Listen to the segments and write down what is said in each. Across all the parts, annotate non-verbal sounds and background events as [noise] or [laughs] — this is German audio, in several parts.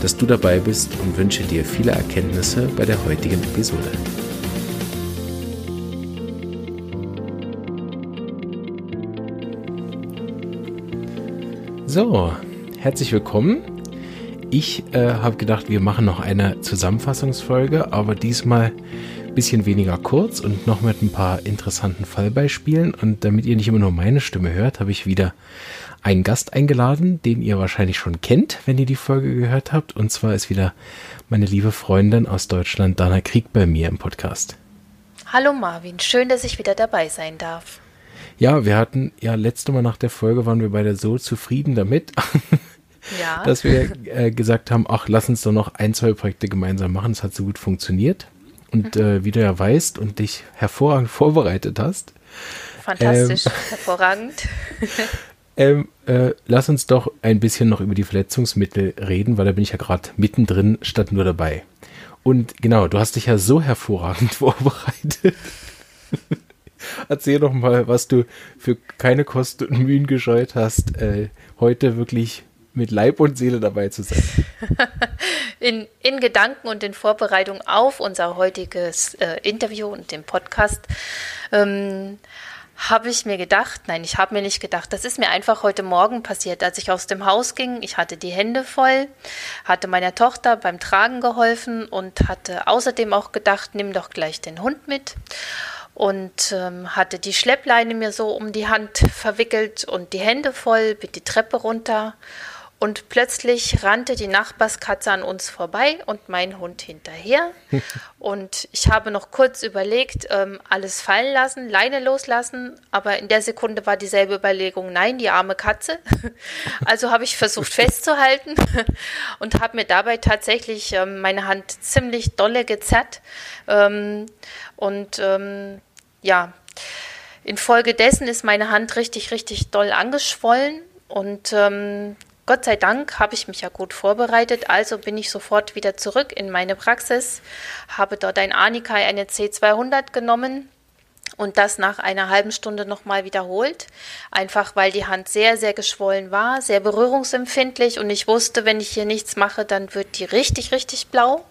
dass du dabei bist und wünsche dir viele Erkenntnisse bei der heutigen Episode. So, herzlich willkommen. Ich äh, habe gedacht, wir machen noch eine Zusammenfassungsfolge, aber diesmal ein bisschen weniger kurz und noch mit ein paar interessanten Fallbeispielen. Und damit ihr nicht immer nur meine Stimme hört, habe ich wieder einen Gast eingeladen, den ihr wahrscheinlich schon kennt, wenn ihr die Folge gehört habt. Und zwar ist wieder meine liebe Freundin aus Deutschland, Dana Krieg, bei mir im Podcast. Hallo Marvin, schön, dass ich wieder dabei sein darf. Ja, wir hatten ja letzte Mal nach der Folge waren wir beide so zufrieden damit, [laughs] ja. dass wir äh, gesagt haben, ach, lass uns doch noch ein, zwei Projekte gemeinsam machen. Es hat so gut funktioniert. Und mhm. äh, wie du ja weißt und dich hervorragend vorbereitet hast. Fantastisch, ähm, hervorragend. [laughs] Ähm, äh, lass uns doch ein bisschen noch über die Verletzungsmittel reden, weil da bin ich ja gerade mittendrin statt nur dabei. Und genau, du hast dich ja so hervorragend [laughs] vorbereitet. Erzähl doch mal, was du für keine Kosten und Mühen gescheut hast, äh, heute wirklich mit Leib und Seele dabei zu sein. [laughs] In, in Gedanken und in Vorbereitung auf unser heutiges äh, Interview und den Podcast ähm, habe ich mir gedacht, nein, ich habe mir nicht gedacht, das ist mir einfach heute Morgen passiert, als ich aus dem Haus ging. Ich hatte die Hände voll, hatte meiner Tochter beim Tragen geholfen und hatte außerdem auch gedacht, nimm doch gleich den Hund mit. Und ähm, hatte die Schleppleine mir so um die Hand verwickelt und die Hände voll, bin die Treppe runter und plötzlich rannte die Nachbarskatze an uns vorbei und mein Hund hinterher. [laughs] und ich habe noch kurz überlegt, ähm, alles fallen lassen, Leine loslassen, aber in der Sekunde war dieselbe Überlegung, nein, die arme Katze. [laughs] also habe ich versucht festzuhalten [laughs] und habe mir dabei tatsächlich ähm, meine Hand ziemlich dolle gezerrt. Ähm, und ähm, ja, infolgedessen ist meine Hand richtig, richtig doll angeschwollen. Und ähm, Gott sei Dank habe ich mich ja gut vorbereitet, also bin ich sofort wieder zurück in meine Praxis, habe dort ein Anikai, eine C200 genommen und das nach einer halben Stunde nochmal wiederholt, einfach weil die Hand sehr, sehr geschwollen war, sehr berührungsempfindlich und ich wusste, wenn ich hier nichts mache, dann wird die richtig, richtig blau.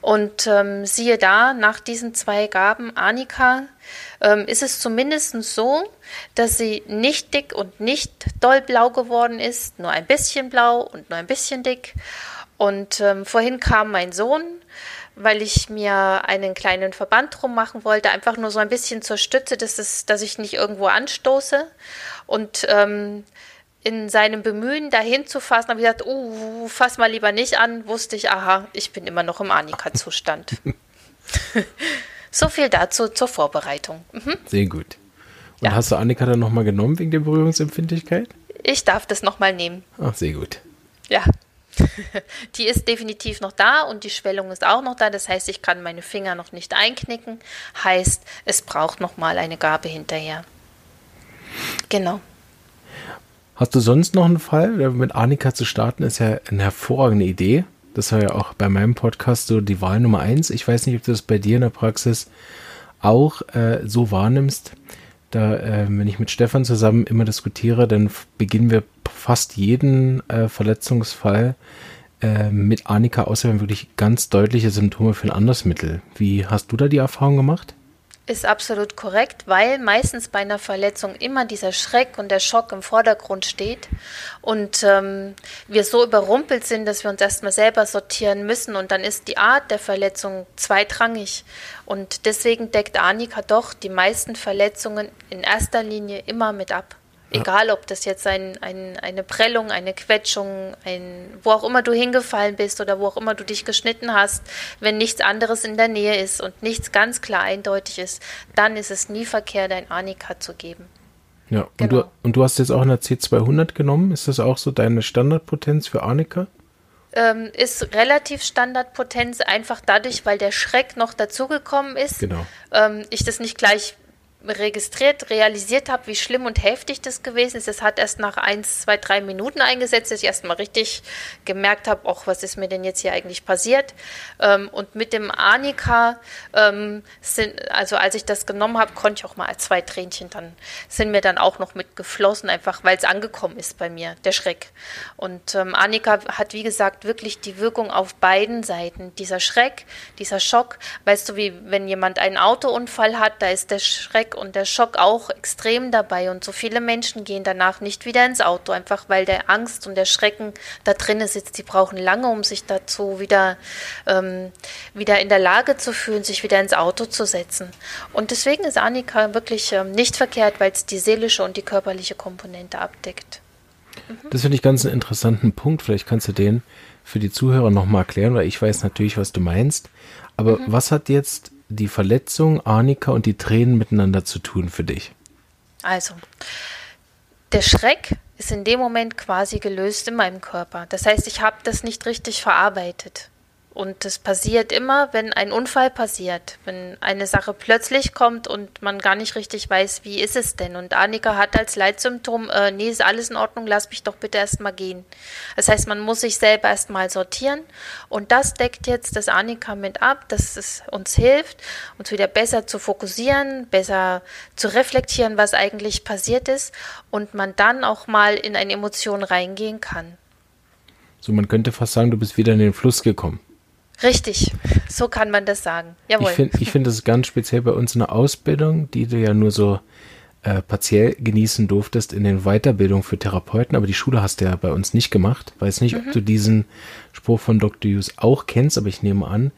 Und ähm, siehe da, nach diesen zwei Gaben Anika ähm, ist es zumindest so, dass sie nicht dick und nicht doll blau geworden ist, nur ein bisschen blau und nur ein bisschen dick. Und ähm, vorhin kam mein Sohn, weil ich mir einen kleinen Verband drum machen wollte, einfach nur so ein bisschen zur Stütze, dass, es, dass ich nicht irgendwo anstoße. Und ähm, in seinem Bemühen, dahin zu fassen, habe ich gesagt, uh, fass mal lieber nicht an, wusste ich, aha, ich bin immer noch im Anika-Zustand. [laughs] so viel dazu zur Vorbereitung. Mhm. Sehr gut. Und ja. hast du Annika dann nochmal genommen wegen der Berührungsempfindlichkeit? Ich darf das nochmal nehmen. Ach, sehr gut. Ja. [laughs] Die ist definitiv noch da und die Schwellung ist auch noch da. Das heißt, ich kann meine Finger noch nicht einknicken. Heißt, es braucht nochmal eine Gabe hinterher. Genau. Hast du sonst noch einen Fall? Mit Annika zu starten ist ja eine hervorragende Idee. Das war ja auch bei meinem Podcast so die Wahl Nummer eins. Ich weiß nicht, ob du das bei dir in der Praxis auch äh, so wahrnimmst. Da, äh, wenn ich mit Stefan zusammen immer diskutiere, dann beginnen wir fast jeden äh, Verletzungsfall äh, mit Anika, außer wenn wirklich ganz deutliche Symptome für ein anderes Mittel. Wie hast du da die Erfahrung gemacht? Ist absolut korrekt, weil meistens bei einer Verletzung immer dieser Schreck und der Schock im Vordergrund steht und ähm, wir so überrumpelt sind, dass wir uns erstmal selber sortieren müssen und dann ist die Art der Verletzung zweitrangig und deswegen deckt Annika doch die meisten Verletzungen in erster Linie immer mit ab. Egal, ob das jetzt ein, ein, eine Prellung, eine Quetschung, ein, wo auch immer du hingefallen bist oder wo auch immer du dich geschnitten hast, wenn nichts anderes in der Nähe ist und nichts ganz klar eindeutig ist, dann ist es nie verkehrt, ein Anika zu geben. Ja, und, genau. du, und du hast jetzt auch eine C200 genommen. Ist das auch so deine Standardpotenz für Anika? ähm, ist relativ Standardpotenz, einfach dadurch, weil der Schreck noch dazugekommen ist. Genau. Ähm, ich das nicht gleich registriert, realisiert habe, wie schlimm und heftig das gewesen ist. Es hat erst nach eins, zwei, drei Minuten eingesetzt, dass ich erst mal richtig gemerkt habe, auch was ist mir denn jetzt hier eigentlich passiert. Ähm, und mit dem Anika ähm, sind, also als ich das genommen habe, konnte ich auch mal zwei Tränchen dann, sind mir dann auch noch mitgeflossen, einfach weil es angekommen ist bei mir, der Schreck. Und ähm, Anika hat, wie gesagt, wirklich die Wirkung auf beiden Seiten. Dieser Schreck, dieser Schock, weißt du, wie wenn jemand einen Autounfall hat, da ist der Schreck Schreck und der Schock auch extrem dabei. Und so viele Menschen gehen danach nicht wieder ins Auto, einfach weil der Angst und der Schrecken da drinnen sitzt. Die brauchen lange, um sich dazu wieder, ähm, wieder in der Lage zu fühlen, sich wieder ins Auto zu setzen. Und deswegen ist Annika wirklich ähm, nicht verkehrt, weil es die seelische und die körperliche Komponente abdeckt. Mhm. Das finde ich ganz einen interessanten Punkt. Vielleicht kannst du den für die Zuhörer nochmal erklären, weil ich weiß natürlich, was du meinst. Aber mhm. was hat jetzt die Verletzung, Arnika und die Tränen miteinander zu tun für dich? Also, der Schreck ist in dem Moment quasi gelöst in meinem Körper. Das heißt, ich habe das nicht richtig verarbeitet. Und das passiert immer, wenn ein Unfall passiert, wenn eine Sache plötzlich kommt und man gar nicht richtig weiß, wie ist es denn. Und Annika hat als Leitsymptom, äh, nee, ist alles in Ordnung, lass mich doch bitte erstmal gehen. Das heißt, man muss sich selber erstmal sortieren. Und das deckt jetzt das Annika mit ab, dass es uns hilft, uns wieder besser zu fokussieren, besser zu reflektieren, was eigentlich passiert ist. Und man dann auch mal in eine Emotion reingehen kann. So, man könnte fast sagen, du bist wieder in den Fluss gekommen. Richtig, so kann man das sagen. Jawohl. Ich finde ich find das ganz speziell bei uns in der Ausbildung, die du ja nur so äh, partiell genießen durftest in den Weiterbildungen für Therapeuten, aber die Schule hast du ja bei uns nicht gemacht. Weiß nicht, mhm. ob du diesen Spruch von Dr. Hughes auch kennst, aber ich nehme an,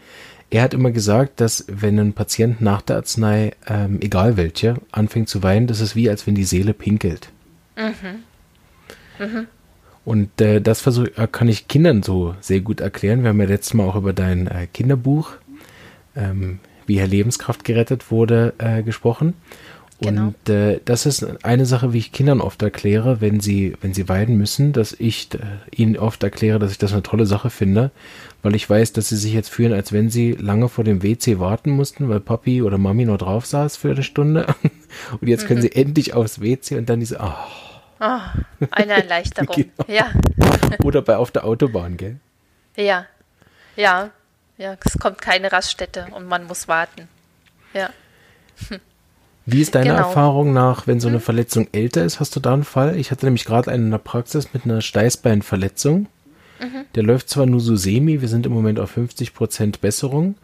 er hat immer gesagt, dass wenn ein Patient nach der Arznei, ähm, egal welche, anfängt zu weinen, das ist wie als wenn die Seele pinkelt. Mhm. Mhm. Und äh, das versuch, äh, kann ich Kindern so sehr gut erklären. Wir haben ja letztes Mal auch über dein äh, Kinderbuch, ähm, wie Herr Lebenskraft gerettet wurde, äh, gesprochen. Genau. Und äh, das ist eine Sache, wie ich Kindern oft erkläre, wenn sie, wenn sie weinen müssen, dass ich äh, ihnen oft erkläre, dass ich das eine tolle Sache finde, weil ich weiß, dass sie sich jetzt fühlen, als wenn sie lange vor dem WC warten mussten, weil Papi oder Mami noch drauf saß für eine Stunde. [laughs] und jetzt können mhm. sie endlich aufs WC und dann diese, oh, Oh, eine Erleichterung. [laughs] genau. Ja. [laughs] Oder bei auf der Autobahn, gell? Ja. Ja. Ja, es kommt keine Raststätte und man muss warten. Ja. Hm. Wie ist deine genau. Erfahrung nach, wenn so eine hm? Verletzung älter ist? Hast du da einen Fall? Ich hatte nämlich gerade einen in der Praxis mit einer Steißbeinverletzung. Mhm. Der läuft zwar nur so semi, wir sind im Moment auf 50% Besserung,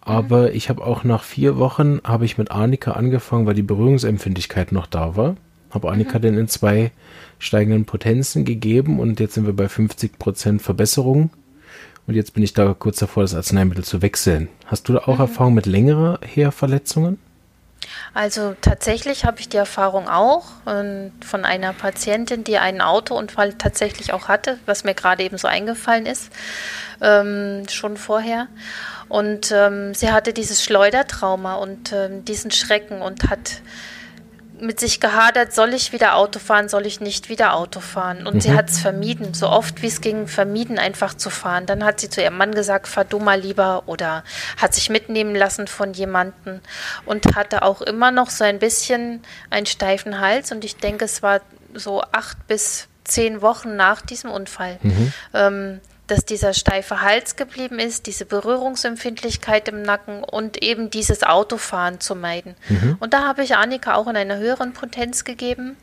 aber mhm. ich habe auch nach vier Wochen, habe ich mit Arnika angefangen, weil die Berührungsempfindlichkeit noch da war. Habe Annika denn in zwei steigenden Potenzen gegeben und jetzt sind wir bei 50% Verbesserung. Und jetzt bin ich da kurz davor, das Arzneimittel zu wechseln. Hast du da auch mhm. Erfahrung mit längerer Herverletzungen? Also tatsächlich habe ich die Erfahrung auch äh, von einer Patientin, die einen Autounfall tatsächlich auch hatte, was mir gerade eben so eingefallen ist, ähm, schon vorher. Und ähm, sie hatte dieses Schleudertrauma und ähm, diesen Schrecken und hat mit sich gehadert, soll ich wieder Auto fahren, soll ich nicht wieder Auto fahren. Und mhm. sie hat es vermieden, so oft wie es ging, vermieden einfach zu fahren. Dann hat sie zu ihrem Mann gesagt, fahr du mal lieber oder hat sich mitnehmen lassen von jemandem und hatte auch immer noch so ein bisschen einen steifen Hals. Und ich denke, es war so acht bis zehn Wochen nach diesem Unfall. Mhm. Ähm, dass dieser steife Hals geblieben ist, diese Berührungsempfindlichkeit im Nacken und eben dieses Autofahren zu meiden. Mhm. Und da habe ich Annika auch in einer höheren Potenz gegeben.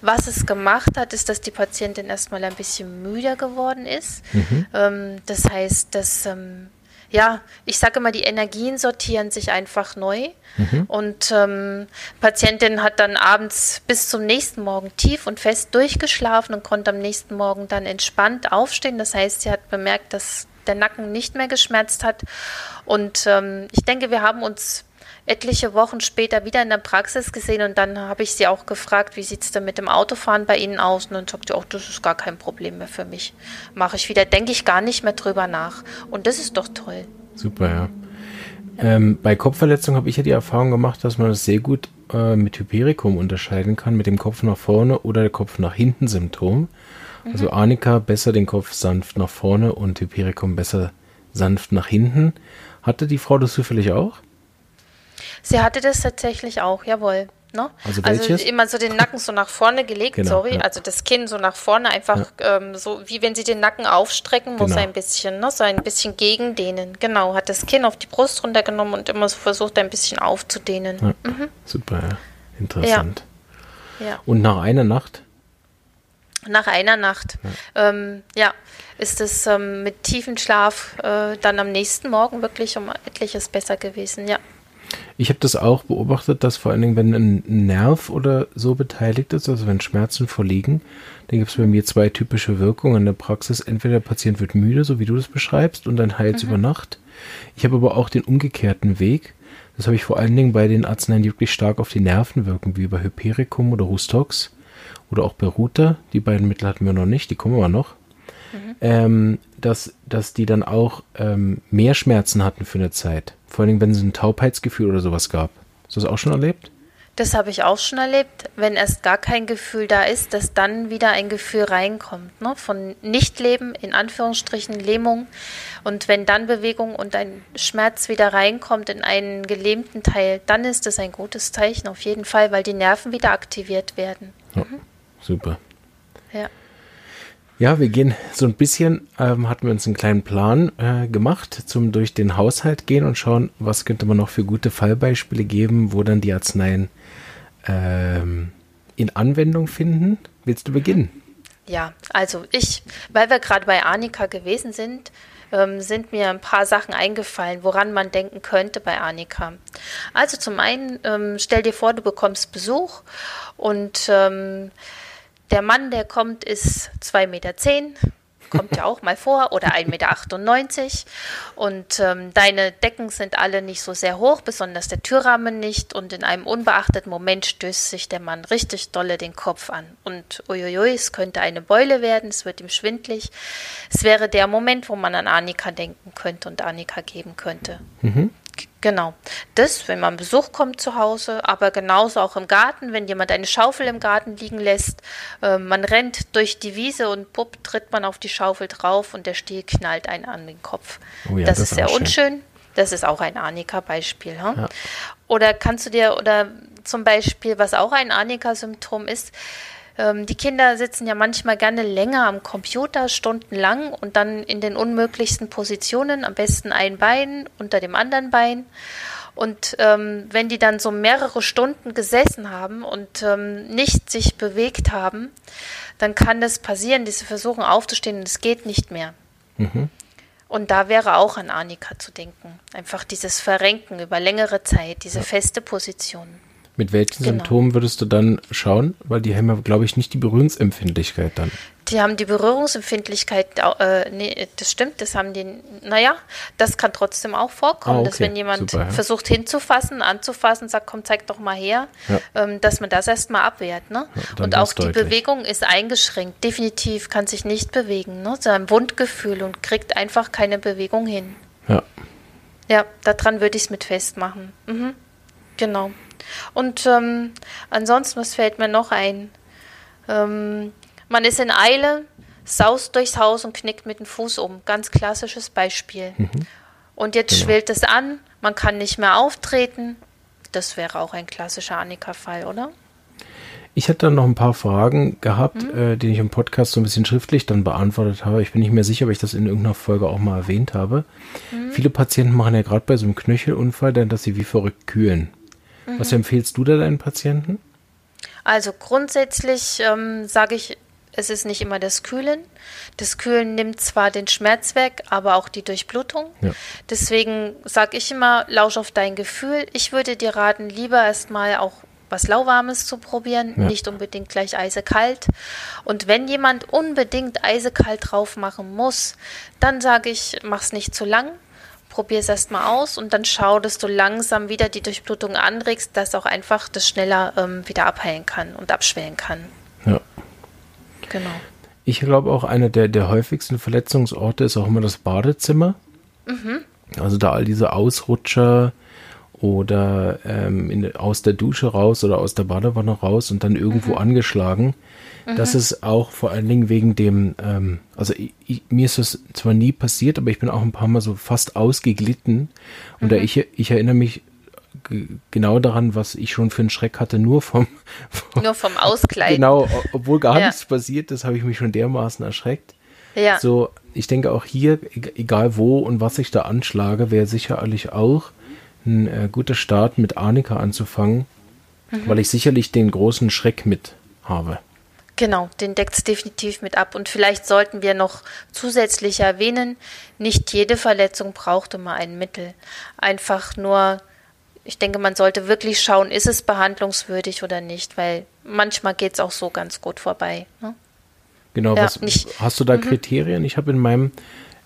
Was es gemacht hat, ist, dass die Patientin erstmal ein bisschen müder geworden ist. Mhm. Ähm, das heißt, dass ähm, ja, ich sage immer, die Energien sortieren sich einfach neu. Mhm. Und ähm, Patientin hat dann abends bis zum nächsten Morgen tief und fest durchgeschlafen und konnte am nächsten Morgen dann entspannt aufstehen. Das heißt, sie hat bemerkt, dass der Nacken nicht mehr geschmerzt hat. Und ähm, ich denke, wir haben uns etliche Wochen später wieder in der Praxis gesehen und dann habe ich sie auch gefragt, wie sieht es denn mit dem Autofahren bei Ihnen aus? Und dann sagt sie, auch das ist gar kein Problem mehr für mich. Mache ich wieder, denke ich gar nicht mehr drüber nach. Und das ist doch toll. Super, ja. Ähm, bei Kopfverletzungen habe ich ja die Erfahrung gemacht, dass man das sehr gut äh, mit Hypericum unterscheiden kann, mit dem Kopf nach vorne oder der Kopf nach hinten Symptom. Also Arnika besser den Kopf sanft nach vorne und Hypericum besser sanft nach hinten. Hatte die Frau das zufällig auch? Sie hatte das tatsächlich auch, jawohl. Ne? Also welches? immer so den Nacken so nach vorne gelegt, Genau, sorry. ja. Also das Kinn so nach vorne, einfach ähm, so wie wenn sie den Nacken aufstrecken, muss Genau. ein bisschen, ne? so ein bisschen gegendehnen. Genau, hat das Kinn auf die Brust runtergenommen und immer so versucht, ein bisschen aufzudehnen. Ja. Super, ja. interessant. Ja. Und nach einer Nacht? Nach einer Nacht, ja, ähm, ja ist es ähm, mit tiefem Schlaf äh, dann am nächsten Morgen wirklich um etliches besser gewesen, ja. Ich habe das auch beobachtet, dass vor allen Dingen, wenn ein Nerv oder so beteiligt ist, also wenn Schmerzen vorliegen, dann gibt es bei mir zwei typische Wirkungen in der Praxis. Entweder der Patient wird müde, so wie du das beschreibst, und dann heilt es über Nacht. Ich habe aber auch den umgekehrten Weg. Das habe ich vor allen Dingen bei den Arzneien, die wirklich stark auf die Nerven wirken, wie bei Hypericum oder Rustox oder auch bei Ruta. Die beiden Mittel hatten wir noch nicht, die kommen aber noch. Ähm, dass, dass die dann auch ähm, mehr Schmerzen hatten für eine Zeit. Vor allen Dingen, wenn es ein Taubheitsgefühl oder sowas gab. Hast du das auch schon erlebt? Das habe ich auch schon erlebt, wenn erst gar kein Gefühl da ist, dass dann wieder ein Gefühl reinkommt, ne? von Nichtleben, in Anführungsstrichen Lähmung. Und wenn dann Bewegung und ein Schmerz wieder reinkommt in einen gelähmten Teil, dann ist es ein gutes Zeichen auf jeden Fall, weil die Nerven wieder aktiviert werden. Ja, super. Ja. Wir gehen so ein bisschen, ähm, hatten wir uns einen kleinen Plan äh, gemacht, zum durch den Haushalt gehen und schauen, was könnte man noch für gute Fallbeispiele geben, wo dann die Arzneien ähm, in Anwendung finden. Willst du beginnen? Ja, also ich, weil wir gerade bei Annika gewesen sind, ähm, sind mir ein paar Sachen eingefallen, woran man denken könnte bei Annika. Also zum einen, ähm, stell dir vor, du bekommst Besuch und ähm, der Mann, der kommt, ist 2,10 Meter, kommt ja auch mal vor, oder 1,98 Meter. Und ähm, deine Decken sind alle nicht so sehr hoch, besonders der Türrahmen nicht. Und in einem unbeachteten Moment stößt sich der Mann richtig dolle den Kopf an. Und uiuiui, es könnte eine Beule werden, es wird ihm schwindlig. Es wäre der Moment, wo man an Annika denken könnte und Annika geben könnte. G- Genau. Das, wenn man Besuch kommt zu Hause, aber genauso auch im Garten, wenn jemand eine Schaufel im Garten liegen lässt, äh, man rennt durch die Wiese und bupp, tritt man auf die Schaufel drauf und der Stiel knallt einen an den Kopf. Oh ja, das, das ist sehr schön. unschön. Das ist auch ein Arnika-Beispiel. Hm? Ja. Oder kannst du dir, oder zum Beispiel, was auch ein Arnika-Symptom ist, ähm, die Kinder sitzen ja manchmal gerne länger am Computer, stundenlang und dann in den unmöglichsten Positionen, am besten ein Bein unter dem anderen Bein. Und ähm, wenn die dann so mehrere Stunden gesessen haben und ähm, nicht sich bewegt haben, dann kann das passieren, dass sie versuchen aufzustehen und es geht nicht mehr. Und da wäre auch an Arnika zu denken. Einfach dieses Verrenken über längere Zeit, diese feste Position. Mit welchen Genau. Symptomen würdest du dann schauen? Weil die haben ja, glaube ich, nicht die Berührungsempfindlichkeit dann. Die haben die Berührungsempfindlichkeit, äh, nee, das stimmt, das haben die, naja, das kann trotzdem auch vorkommen, Ah, dass okay, wenn jemand super, ja. versucht hinzufassen, anzufassen, sagt, komm, zeig doch mal her, Ja. ähm, dass man das erstmal abwehrt. Ne? Ja, und auch die deutlich. Bewegung ist eingeschränkt, definitiv kann sich nicht bewegen, ne? so ein Wundgefühl und kriegt einfach keine Bewegung hin. Ja. Ja, daran würde ich es mit festmachen. Mhm. Genau. Und ähm, ansonsten, was fällt mir noch ein? Ähm, man ist in Eile, saust durchs Haus und knickt mit dem Fuß um. Ganz klassisches Beispiel. Und jetzt Genau. schwillt es an, man kann nicht mehr auftreten. Das wäre auch ein klassischer Annika-Fall, oder? Ich hatte dann noch ein paar Fragen gehabt, äh, die ich im Podcast so ein bisschen schriftlich dann beantwortet habe. Ich bin nicht mehr sicher, ob ich das in irgendeiner Folge auch mal erwähnt habe. Viele Patienten machen ja gerade bei so einem Knöchelunfall dann, dass sie wie verrückt kühlen. Was empfiehlst du da deinen Patienten? Also grundsätzlich ähm, sage ich, es ist nicht immer das Kühlen. Das Kühlen nimmt zwar den Schmerz weg, aber auch die Durchblutung. Ja. Deswegen sage ich immer, lausch auf dein Gefühl. Ich würde dir raten, lieber erstmal auch was Lauwarmes zu probieren, Ja. nicht unbedingt gleich eisekalt. Und wenn jemand unbedingt eisekalt drauf machen muss, dann sage ich, mach's nicht zu lang. Probier es erstmal aus und dann schau, dass du langsam wieder die Durchblutung anregst, dass auch einfach das schneller ähm, wieder abheilen kann und abschwellen kann. Ja. Genau. Ich glaube auch, einer der, der häufigsten Verletzungsorte ist auch immer das Badezimmer. Also da all diese Ausrutscher oder ähm, in, aus der Dusche raus oder aus der Badewanne raus und dann irgendwo mhm. angeschlagen. Mhm. Das ist auch vor allen Dingen wegen dem, ähm, also ich, ich, mir ist das zwar nie passiert, aber ich bin auch ein paar Mal so fast ausgeglitten. Und mhm. da ich, ich erinnere mich genau daran, was ich schon für einen Schreck hatte, nur vom, vom nur vom Auskleiden. Genau, obwohl gar ja. nichts passiert ist, habe ich mich schon dermaßen erschreckt. Ja. So, ich denke auch hier, egal wo und was ich da anschlage, wäre sicherlich auch ein äh, guter Start mit Arnika anzufangen, mhm. weil ich sicherlich den großen Schreck mit habe. Genau, den deckt es definitiv mit ab. Und vielleicht sollten wir noch zusätzlich erwähnen, nicht jede Verletzung braucht immer ein Mittel. Einfach nur, ich denke, man sollte wirklich schauen, ist es behandlungswürdig oder nicht, weil manchmal geht es auch so ganz gut vorbei. Ne? Genau, ja, was, hast du da mhm. Kriterien? Ich habe in meinem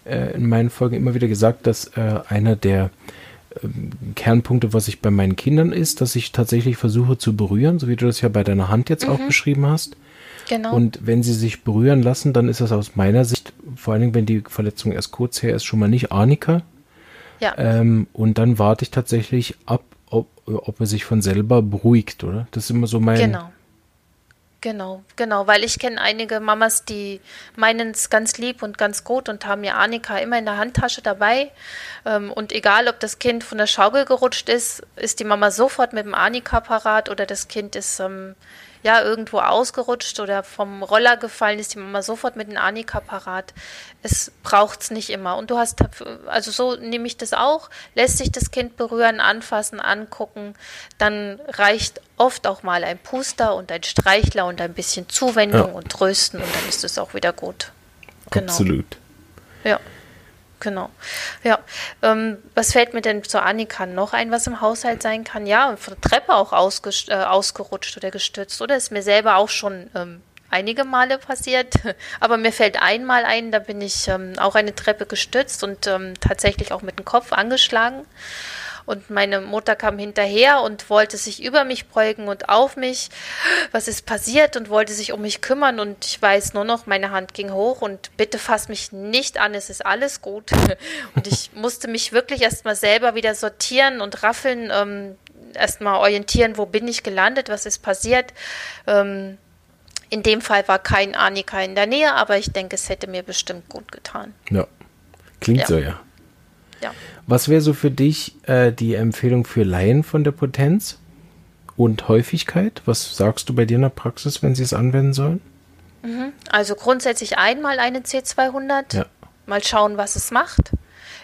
äh, in meinen Folgen immer wieder gesagt, dass äh, einer der Kernpunkte, was ich bei meinen Kindern ist, dass ich tatsächlich versuche zu berühren, so wie du das ja bei deiner Hand jetzt mhm. auch beschrieben hast. Genau. Und wenn sie sich berühren lassen, dann ist das aus meiner Sicht, vor allen Dingen, wenn die Verletzung erst kurz her ist, schon mal nicht Arnika. Ja. Ähm, und dann warte ich tatsächlich ab, ob, ob er sich von selber beruhigt, oder? Das ist immer so mein, genau. Genau, genau, weil ich kenne einige Mamas, die meinen es ganz lieb und ganz gut und haben ihr Annika immer in der Handtasche dabei. Ähm, und egal, ob das Kind von der Schaukel gerutscht ist, ist die Mama sofort mit dem Annika parat oder das Kind ist ähm, ja irgendwo ausgerutscht oder vom Roller gefallen, ist die Mama sofort mit dem Anika parat. Es braucht es nicht immer. Und du hast, also so nehme ich das auch, lässt sich das Kind berühren, anfassen, angucken, dann reicht oft auch mal ein Puster und ein Streichler und ein bisschen Zuwendung ja. und Trösten und dann ist es auch wieder gut. Genau. Absolut. Ja. Genau. Ja. Ähm, was fällt mir denn zu Annika noch ein, was im Haushalt sein kann? Ja, von der Treppe auch äh, ausgerutscht oder gestützt. Oder ist mir selber auch schon ähm, einige Male passiert. [laughs] Aber mir fällt einmal ein, da bin ich ähm, auch eine Treppe gestützt und ähm, tatsächlich auch mit dem Kopf angeschlagen. Und meine Mutter kam hinterher und wollte sich über mich beugen und auf mich. Was ist passiert? Und wollte sich um mich kümmern. Und ich weiß nur noch, meine Hand ging hoch und bitte fass mich nicht an, es ist alles gut. [laughs] Und ich musste mich wirklich erstmal selber wieder sortieren und raffeln, ähm, erstmal orientieren, wo bin ich gelandet, was ist passiert. Ähm, in dem Fall war kein Annika in der Nähe, aber ich denke, es hätte mir bestimmt gut getan. Ja, klingt ja. so, ja. Ja. Was wäre so für dich äh, die Empfehlung für Laien von der Potenz und Häufigkeit? Was sagst du bei dir in der Praxis, wenn sie es anwenden sollen? Mhm. Also grundsätzlich einmal eine C200, ja. mal schauen, was es macht.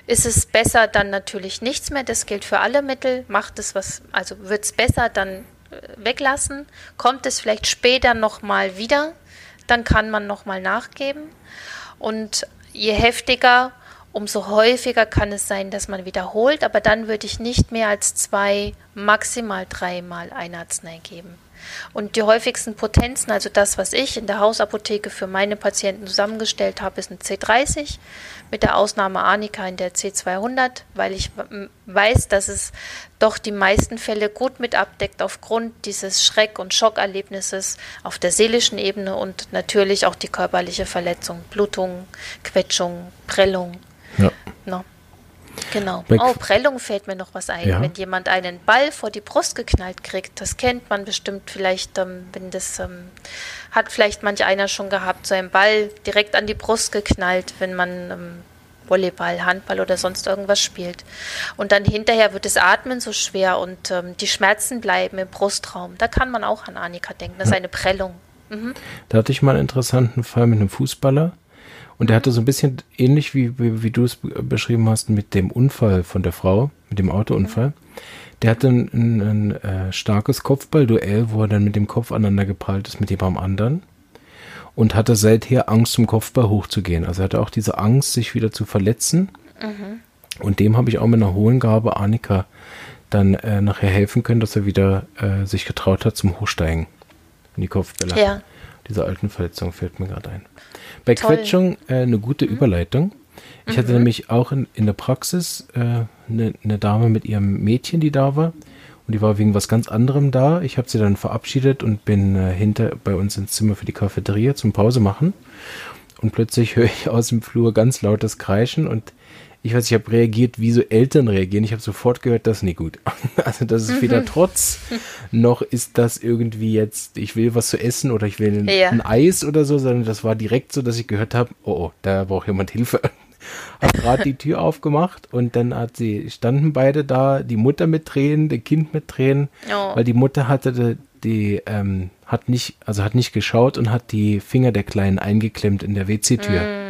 Ist es besser, dann natürlich nichts mehr. Das gilt für alle Mittel. Macht es was, also wird es besser, dann äh, weglassen. Kommt es vielleicht später nochmal wieder, dann kann man nochmal nachgeben. Und je heftiger, umso häufiger kann es sein, dass man wiederholt, aber dann würde ich nicht mehr als zwei, maximal dreimal eine Arznei geben. Und die häufigsten Potenzen, also das, was ich in der Hausapotheke für meine Patienten zusammengestellt habe, ist ein C30, mit der Ausnahme Arnika in der C200, weil ich weiß, dass es doch die meisten Fälle gut mit abdeckt aufgrund dieses Schreck- und Schockerlebnisses auf der seelischen Ebene und natürlich auch die körperliche Verletzung, Blutung, Quetschung, Prellung ja. No. Genau. Bei oh, Prellung fällt mir noch was ein. Ja. Wenn jemand einen Ball vor die Brust geknallt kriegt, das kennt man bestimmt vielleicht, ähm, wenn das ähm, hat vielleicht manch einer schon gehabt, so ein Ball direkt an die Brust geknallt, wenn man ähm, Volleyball, Handball oder sonst irgendwas spielt. Und dann hinterher wird das Atmen so schwer und ähm, die Schmerzen bleiben im Brustraum. Da kann man auch an Annika denken. Das ist eine Prellung. Mhm. Da hatte ich mal einen interessanten Fall mit einem Fußballer und er hatte so ein bisschen ähnlich wie, wie, wie du es beschrieben hast mit dem Unfall von der Frau, mit dem Autounfall. Der hatte ein, ein, ein äh, starkes Kopfballduell, wo er dann mit dem Kopf aneinander geprallt ist mit jemandem anderen. Und hatte seither Angst, zum Kopfball hochzugehen. Also er hatte auch diese Angst, sich wieder zu verletzen. Mhm. Und dem habe ich auch mit einer hohen Gabe Annika dann äh, nachher helfen können, dass er wieder äh, sich getraut hat zum Hochsteigen in die Kopfbälle. Ja. Diese alten Verletzung fällt mir gerade ein. Bei Toll. Quetschung äh, eine gute mhm. Überleitung. Ich mhm. hatte nämlich auch in, in der Praxis eine äh, ne, ne Dame mit ihrem Mädchen, die da war. Und die war wegen was ganz anderem da. Ich habe sie dann verabschiedet und bin äh, hinter bei uns ins Zimmer für die Cafeteria zum Pause machen. und plötzlich [laughs] höre ich aus dem Flur ganz lautes Kreischen und ich weiß, ich habe reagiert, wie so Eltern reagieren. Ich habe sofort gehört, das ist nicht gut. [laughs] Also das ist weder mhm. Trotz, noch ist das irgendwie jetzt, ich will was zu essen oder ich will ein, ja. ein Eis oder so, sondern das war direkt so, dass ich gehört habe, oh, oh, da braucht jemand Hilfe. [laughs] Hab gerade die Tür aufgemacht und dann hat sie, standen beide da, die Mutter mit Tränen, das Kind mit Tränen, oh. weil die Mutter hatte die, die ähm, hat nicht, also hat nicht geschaut und hat die Finger der Kleinen eingeklemmt in der WC-Tür. Mm.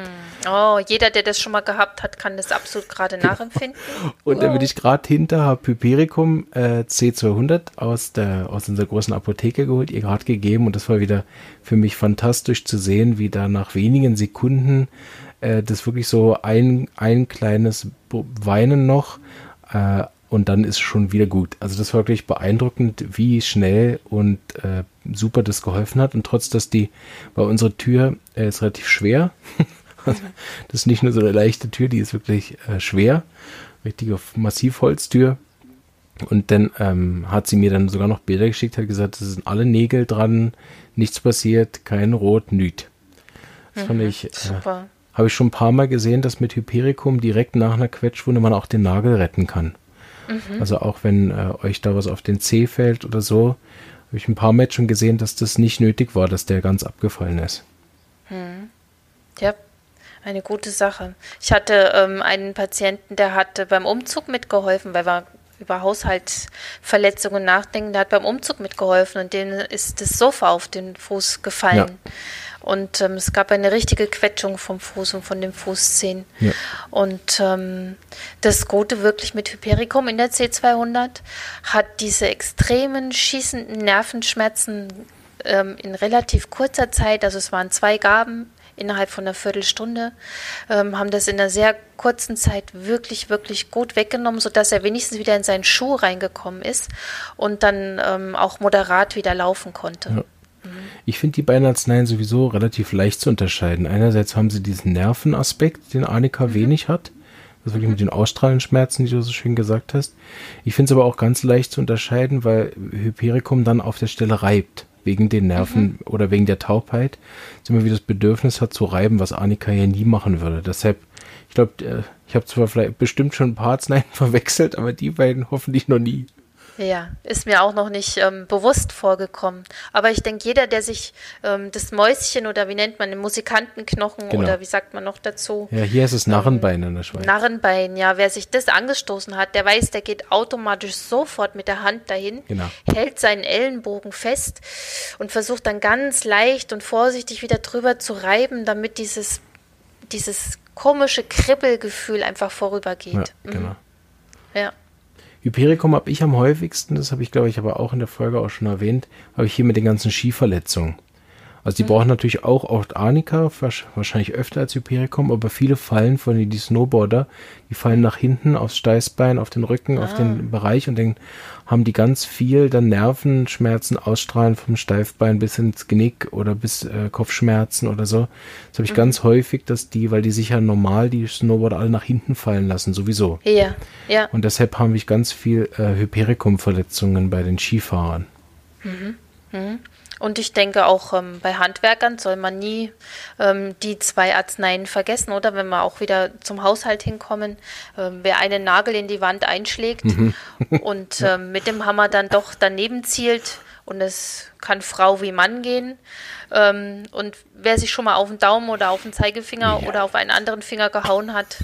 Oh, jeder, der das schon mal gehabt hat, kann das absolut gerade genau. nachempfinden. Und da bin ich gerade hinter, habe Hypericum äh, C200 aus, der, aus unserer großen Apotheke geholt, ihr gerade gegeben. Und das war wieder für mich fantastisch zu sehen, wie da nach wenigen Sekunden äh, das wirklich so ein, ein kleines Weinen noch äh, und dann ist schon wieder gut. Also das war wirklich beeindruckend, wie schnell und äh, super das geholfen hat. Und trotz, dass die bei unserer Tür äh, ist relativ schwer. [laughs] das ist nicht nur so eine leichte Tür, die ist wirklich äh, schwer. Richtige Massivholztür. Und dann ähm, hat sie mir dann sogar noch Bilder geschickt, hat gesagt, es sind alle Nägel dran, nichts passiert, kein Rot, nüt. Das mhm, fand ich, äh, habe ich schon ein paar Mal gesehen, dass mit Hypericum direkt nach einer Quetschwunde man auch den Nagel retten kann. Mhm. Also auch wenn äh, euch da was auf den Zeh fällt oder so, habe ich ein paar Mal schon gesehen, dass das nicht nötig war, dass der ganz abgefallen ist. Mhm. Ja, eine gute Sache. Ich hatte ähm, einen Patienten, der hatte beim Umzug mitgeholfen, weil wir über Haushaltsverletzungen nachdenken. Der hat beim Umzug mitgeholfen und dem ist das Sofa auf den Fuß gefallen. Ja. Und ähm, es gab eine richtige Quetschung vom Fuß und von den Fußzehen. Ja. Und ähm, das Gute wirklich mit Hypericum in der C200 hat diese extremen schießenden Nervenschmerzen ähm, in relativ kurzer Zeit, also es waren zwei Gaben innerhalb von einer Viertelstunde, ähm, haben das in einer sehr kurzen Zeit wirklich, wirklich gut weggenommen, sodass er wenigstens wieder in seinen Schuh reingekommen ist und dann ähm, auch moderat wieder laufen konnte. Ja. Ich finde die beiden Arzneien sowieso relativ leicht zu unterscheiden. Einerseits haben sie diesen Nervenaspekt, den Annika mhm. wenig hat. Das wirklich mit den Ausstrahlenschmerzen, die du so schön gesagt hast. Ich finde es aber auch ganz leicht zu unterscheiden, weil Hypericum dann auf der Stelle reibt wegen den Nerven mhm. oder wegen der Taubheit, immer wieder das Bedürfnis hat zu reiben, was Annika ja nie machen würde. Deshalb, ich glaube, äh, ich habe zwar vielleicht bestimmt schon ein paar Arzneien [laughs] verwechselt, aber die beiden hoffentlich noch nie. Ja, ist mir auch noch nicht ähm, bewusst vorgekommen. Aber ich denke, jeder, der sich ähm, das Mäuschen oder wie nennt man den Musikantenknochen genau. oder wie sagt man noch dazu? Ja, hier ist es Narrenbein ähm, in der Schweiz. Narrenbein, ja. Wer sich das angestoßen hat, der weiß, der geht automatisch sofort mit der Hand dahin, genau. hält seinen Ellenbogen fest und versucht dann ganz leicht und vorsichtig wieder drüber zu reiben, damit dieses, dieses komische Kribbelgefühl einfach vorübergeht. Ja, mhm. genau. Ja. Hypericum habe ich am häufigsten, das habe ich glaube ich aber auch in der Folge auch schon erwähnt, habe ich hier mit den ganzen Skiverletzungen. Also die mhm. brauchen natürlich auch Ortanika, wahrscheinlich öfter als Hypericum, aber viele fallen von den die Snowboarder, die fallen nach hinten aufs Steißbein, auf den Rücken, ah. auf den Bereich und dann haben die ganz viel dann Nervenschmerzen ausstrahlen vom Steifbein bis ins Genick oder bis äh, Kopfschmerzen oder so. Das habe ich mhm. ganz häufig, dass die, weil die sich ja normal die Snowboarder alle nach hinten fallen lassen, sowieso. Ja, ja. Und deshalb haben wir ganz viel äh, Hypericum-Verletzungen bei den Skifahrern. Mhm. Mhm. Und ich denke auch ähm, bei Handwerkern soll man nie ähm, die zwei Arzneien vergessen, oder? Wenn wir auch wieder zum Haushalt hinkommen, ähm, wer einen Nagel in die Wand einschlägt mhm. [laughs] und ähm, mit dem Hammer dann doch daneben zielt, und es kann Frau wie Mann gehen. Ähm, und wer sich schon mal auf den Daumen oder auf den Zeigefinger ja. oder auf einen anderen Finger gehauen hat,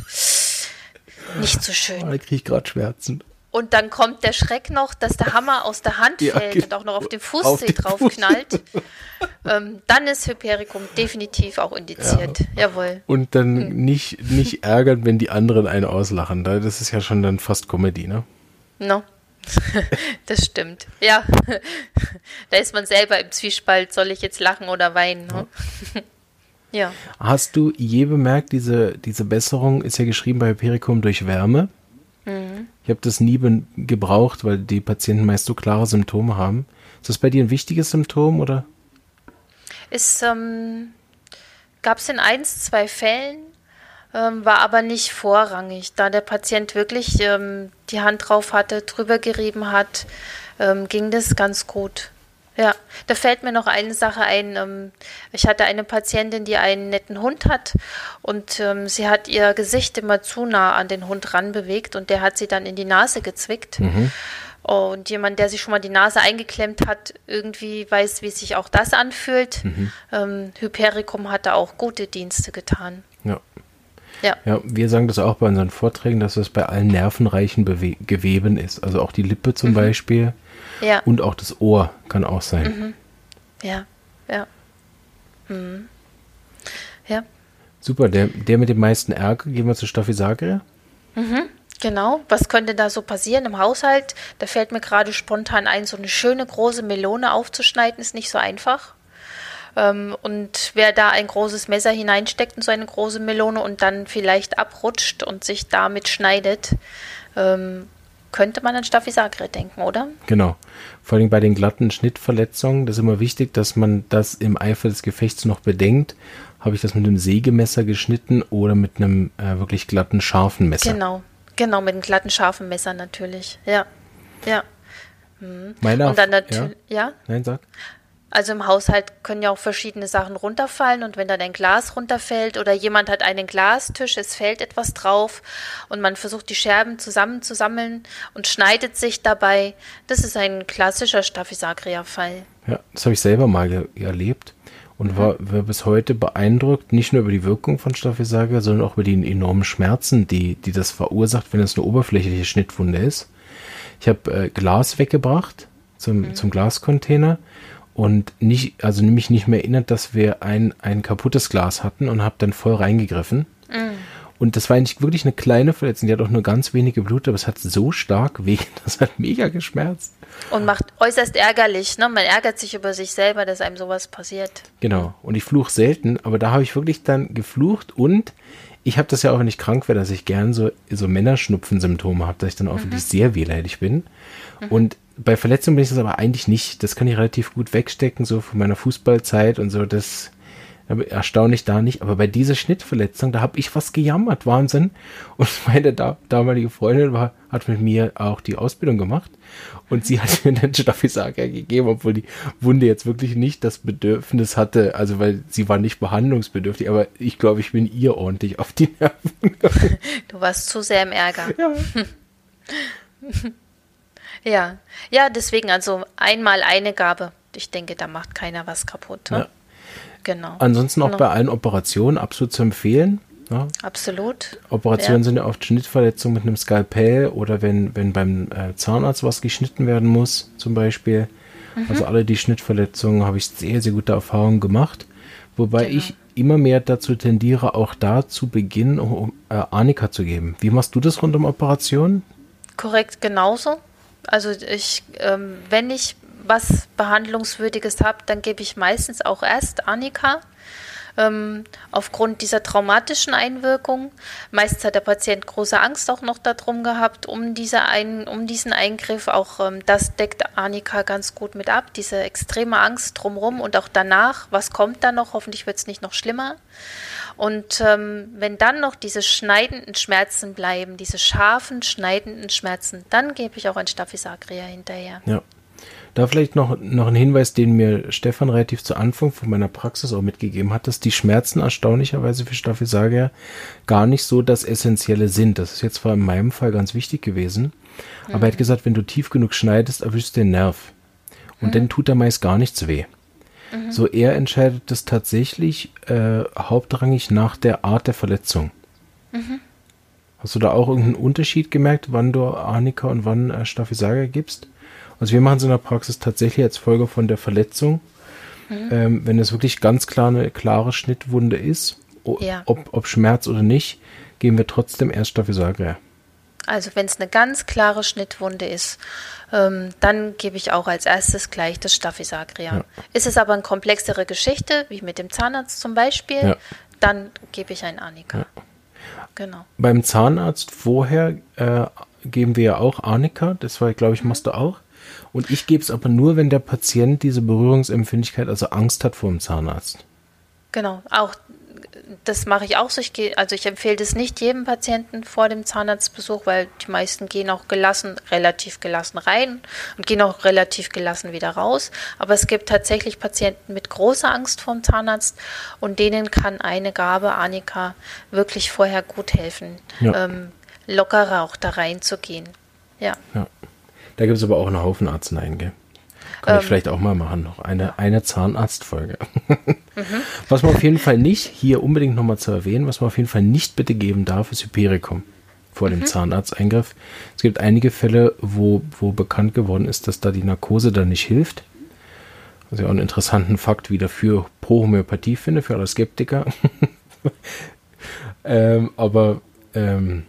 nicht so schön. Da kriege ich gerade Schmerzen. Und dann kommt der Schreck noch, dass der Hammer aus der Hand ja, fällt und auch noch auf den Fußzeh draufknallt. ähm, dann ist Hypericum definitiv auch indiziert. Ja. Jawohl. Und dann hm. nicht, nicht ärgern, wenn die anderen einen auslachen. Das ist ja schon dann fast Comedy, ne? No. [laughs] das stimmt. Ja. da ist man selber im Zwiespalt, soll ich jetzt lachen oder weinen? Ne? ja. Hast du je bemerkt, diese, diese Besserung ist ja geschrieben bei Hypericum durch Wärme? Mhm. Ich habe das nie gebraucht, weil die Patienten meist so klare Symptome haben. Ist das bei dir ein wichtiges Symptom oder? Es ähm, gab es in ein, zwei Fällen, ähm, war aber nicht vorrangig, da der Patient wirklich ähm, die Hand drauf hatte, drüber gerieben hat, ähm, ging das ganz gut. Ja, da fällt mir noch eine Sache ein. Ähm, ich hatte eine Patientin, die einen netten Hund hat und ähm, sie hat ihr Gesicht immer zu nah an den Hund ranbewegt und der hat sie dann in die Nase gezwickt. Mhm. Und jemand, der sich schon mal die Nase eingeklemmt hat, irgendwie weiß, wie sich auch das anfühlt. Mhm. Ähm, Hypericum hat da auch gute Dienste getan. Ja. Ja. ja, wir sagen das auch bei unseren Vorträgen, dass es bei allen nervenreichen Bewe Geweben ist. Also auch die Lippe zum mhm. Beispiel ja. Und auch das Ohr kann auch sein. Mhm. Ja, ja. Mhm. Ja. Super, der, der mit dem meisten Ärger, gehen wir zu Staphysagria. Mhm, genau. Was könnte da so passieren im Haushalt? Da fällt mir gerade spontan ein, so eine schöne große Melone aufzuschneiden, ist nicht so einfach. Ähm, und wer da ein großes Messer hineinsteckt in so eine große Melone und dann vielleicht abrutscht und sich damit schneidet, ähm, könnte man an Staphysagre denken, oder? Genau. Vor allem bei den glatten Schnittverletzungen, das ist immer wichtig, dass man das im Eifer des Gefechts noch bedenkt. Habe ich das mit einem Sägemesser geschnitten oder mit einem äh, wirklich glatten, scharfen Messer? Genau, genau, mit einem glatten, scharfen Messer natürlich. Ja, ja. Mhm. Meine Und dann natürlich, ja? ja? Nein, sag. Also im Haushalt können ja auch verschiedene Sachen runterfallen und wenn dann ein Glas runterfällt oder jemand hat einen Glastisch, es fällt etwas drauf und man versucht die Scherben zusammenzusammeln und schneidet sich dabei, das ist ein klassischer Staphysagria-Fall. Ja, das habe ich selber mal erlebt und mhm. war, war, bis heute beeindruckt, nicht nur über die Wirkung von Staphysagria, sondern auch über die enormen Schmerzen, die, die das verursacht, wenn es eine oberflächliche Schnittwunde ist. Ich habe äh, Glas weggebracht zum, mhm. zum Glascontainer und nicht, also mich nicht mehr erinnert, dass wir ein, ein kaputtes Glas hatten und habe dann voll reingegriffen. Mm. Und das war eigentlich wirklich eine kleine Verletzung. Die hat auch nur ganz wenige Blut, aber es hat so stark weh, [laughs] das hat mega geschmerzt. Und macht äußerst ärgerlich, ne? Man ärgert sich über sich selber, dass einem sowas passiert. Genau. Und ich fluche selten, aber da habe ich wirklich dann geflucht und ich habe das ja auch, wenn ich krank wäre, dass ich gern so, so Männerschnupfen-Symptome habe, dass ich dann auch mhm. wirklich sehr wehleidig bin. Mhm. Und bei Verletzungen bin ich das aber eigentlich nicht. Das kann ich relativ gut wegstecken, so von meiner Fußballzeit und so. Das erstaunlich da nicht. Aber bei dieser Schnittverletzung, da habe ich was gejammert, Wahnsinn. Und [laughs] meine da damalige Freundin war, hat mit mir auch die Ausbildung gemacht. Und sie hat [laughs] mir den Staphysaga gegeben, obwohl die Wunde jetzt wirklich nicht das Bedürfnis hatte, also weil sie war nicht behandlungsbedürftig, aber ich glaube, ich bin ihr ordentlich auf die Nerven. [laughs] Du warst zu sehr im Ärger. Ja. Ja, ja, deswegen also einmal eine Gabe. Ich denke, da macht keiner was kaputt. Ne? Ja. Genau. Ansonsten auch genau. bei allen Operationen absolut zu empfehlen. Ja. Absolut. Operationen ja. sind ja oft Schnittverletzungen mit einem Skalpell oder wenn, wenn beim äh, Zahnarzt was geschnitten werden muss, zum Beispiel. Mhm. Also alle die Schnittverletzungen habe ich sehr, sehr gute Erfahrungen gemacht. Wobei genau. ich immer mehr dazu tendiere, auch da zu Beginn um, äh, Arnika zu geben. Wie machst du das rund um Operationen? Korrekt, genauso. Also ich, ähm, wenn ich was Behandlungswürdiges habe, dann gebe ich meistens auch erst Arnika. Ähm, aufgrund dieser traumatischen Einwirkung. Meistens hat der Patient große Angst auch noch darum gehabt, um, diese ein, um diesen Eingriff. Auch ähm, das deckt Arnika ganz gut mit ab, diese extreme Angst drumherum und auch danach, was kommt da noch? Hoffentlich wird es nicht noch schlimmer. Und ähm, wenn dann noch diese schneidenden Schmerzen bleiben, diese scharfen, schneidenden Schmerzen, dann gebe ich auch ein Staphysagria hinterher. Ja. Da vielleicht noch, noch ein Hinweis, den mir Stefan relativ zu Anfang von meiner Praxis auch mitgegeben hat, dass die Schmerzen erstaunlicherweise für Staphysagria gar nicht so das Essentielle sind. Das ist jetzt zwar in meinem Fall ganz wichtig gewesen, mhm. aber er hat gesagt, wenn du tief genug schneidest, erwischst du den Nerv. Und mhm. dann tut er meist gar nichts weh. Mhm. So er entscheidet das tatsächlich äh, hauptrangig nach der Art der Verletzung. Mhm. Hast du da auch irgendeinen Unterschied gemerkt, wann du Arnika und wann äh, Staphysaga gibst? Also wir machen es in der Praxis tatsächlich als Folge von der Verletzung. Mhm. Ähm, wenn es wirklich ganz klar eine klare Schnittwunde ist, ja. ob, ob Schmerz oder nicht, geben wir trotzdem erst Staphysaga. Also wenn es eine ganz klare Schnittwunde ist, ähm, dann gebe ich auch als erstes gleich das Staphysagria. Ja. Ist es aber eine komplexere Geschichte, wie mit dem Zahnarzt zum Beispiel, ja. dann gebe ich ein Arnika. Ja. Genau. Beim Zahnarzt vorher äh, geben wir ja auch Arnika, das war, glaube ich, machst du auch. Und ich gebe es aber nur, wenn der Patient diese Berührungsempfindlichkeit, also Angst hat vor dem Zahnarzt. Genau, auch das mache ich auch so. Ich gehe, also ich empfehle das nicht jedem Patienten vor dem Zahnarztbesuch, weil die meisten gehen auch gelassen, relativ gelassen rein und gehen auch relativ gelassen wieder raus. Aber es gibt tatsächlich Patienten mit großer Angst vorm Zahnarzt und denen kann eine Gabe Anika wirklich vorher gut helfen, ja. ähm, lockerer auch da reinzugehen. Ja. ja. Da gibt es aber auch einen Haufen Arzneien, gell? Kann ähm, ich vielleicht auch mal machen, noch eine, eine Zahnarztfolge. mhm. [laughs] Was man auf jeden Fall nicht, hier unbedingt nochmal zu erwähnen, was man auf jeden Fall nicht bitte geben darf, ist Hypericum vor mhm. dem Zahnarzteingriff. Es gibt einige Fälle, wo, wo bekannt geworden ist, dass da die Narkose dann nicht hilft. Ich auch einen interessanten Fakt wieder für Pro-Homöopathie finde, für alle Skeptiker. [laughs] ähm, aber ähm,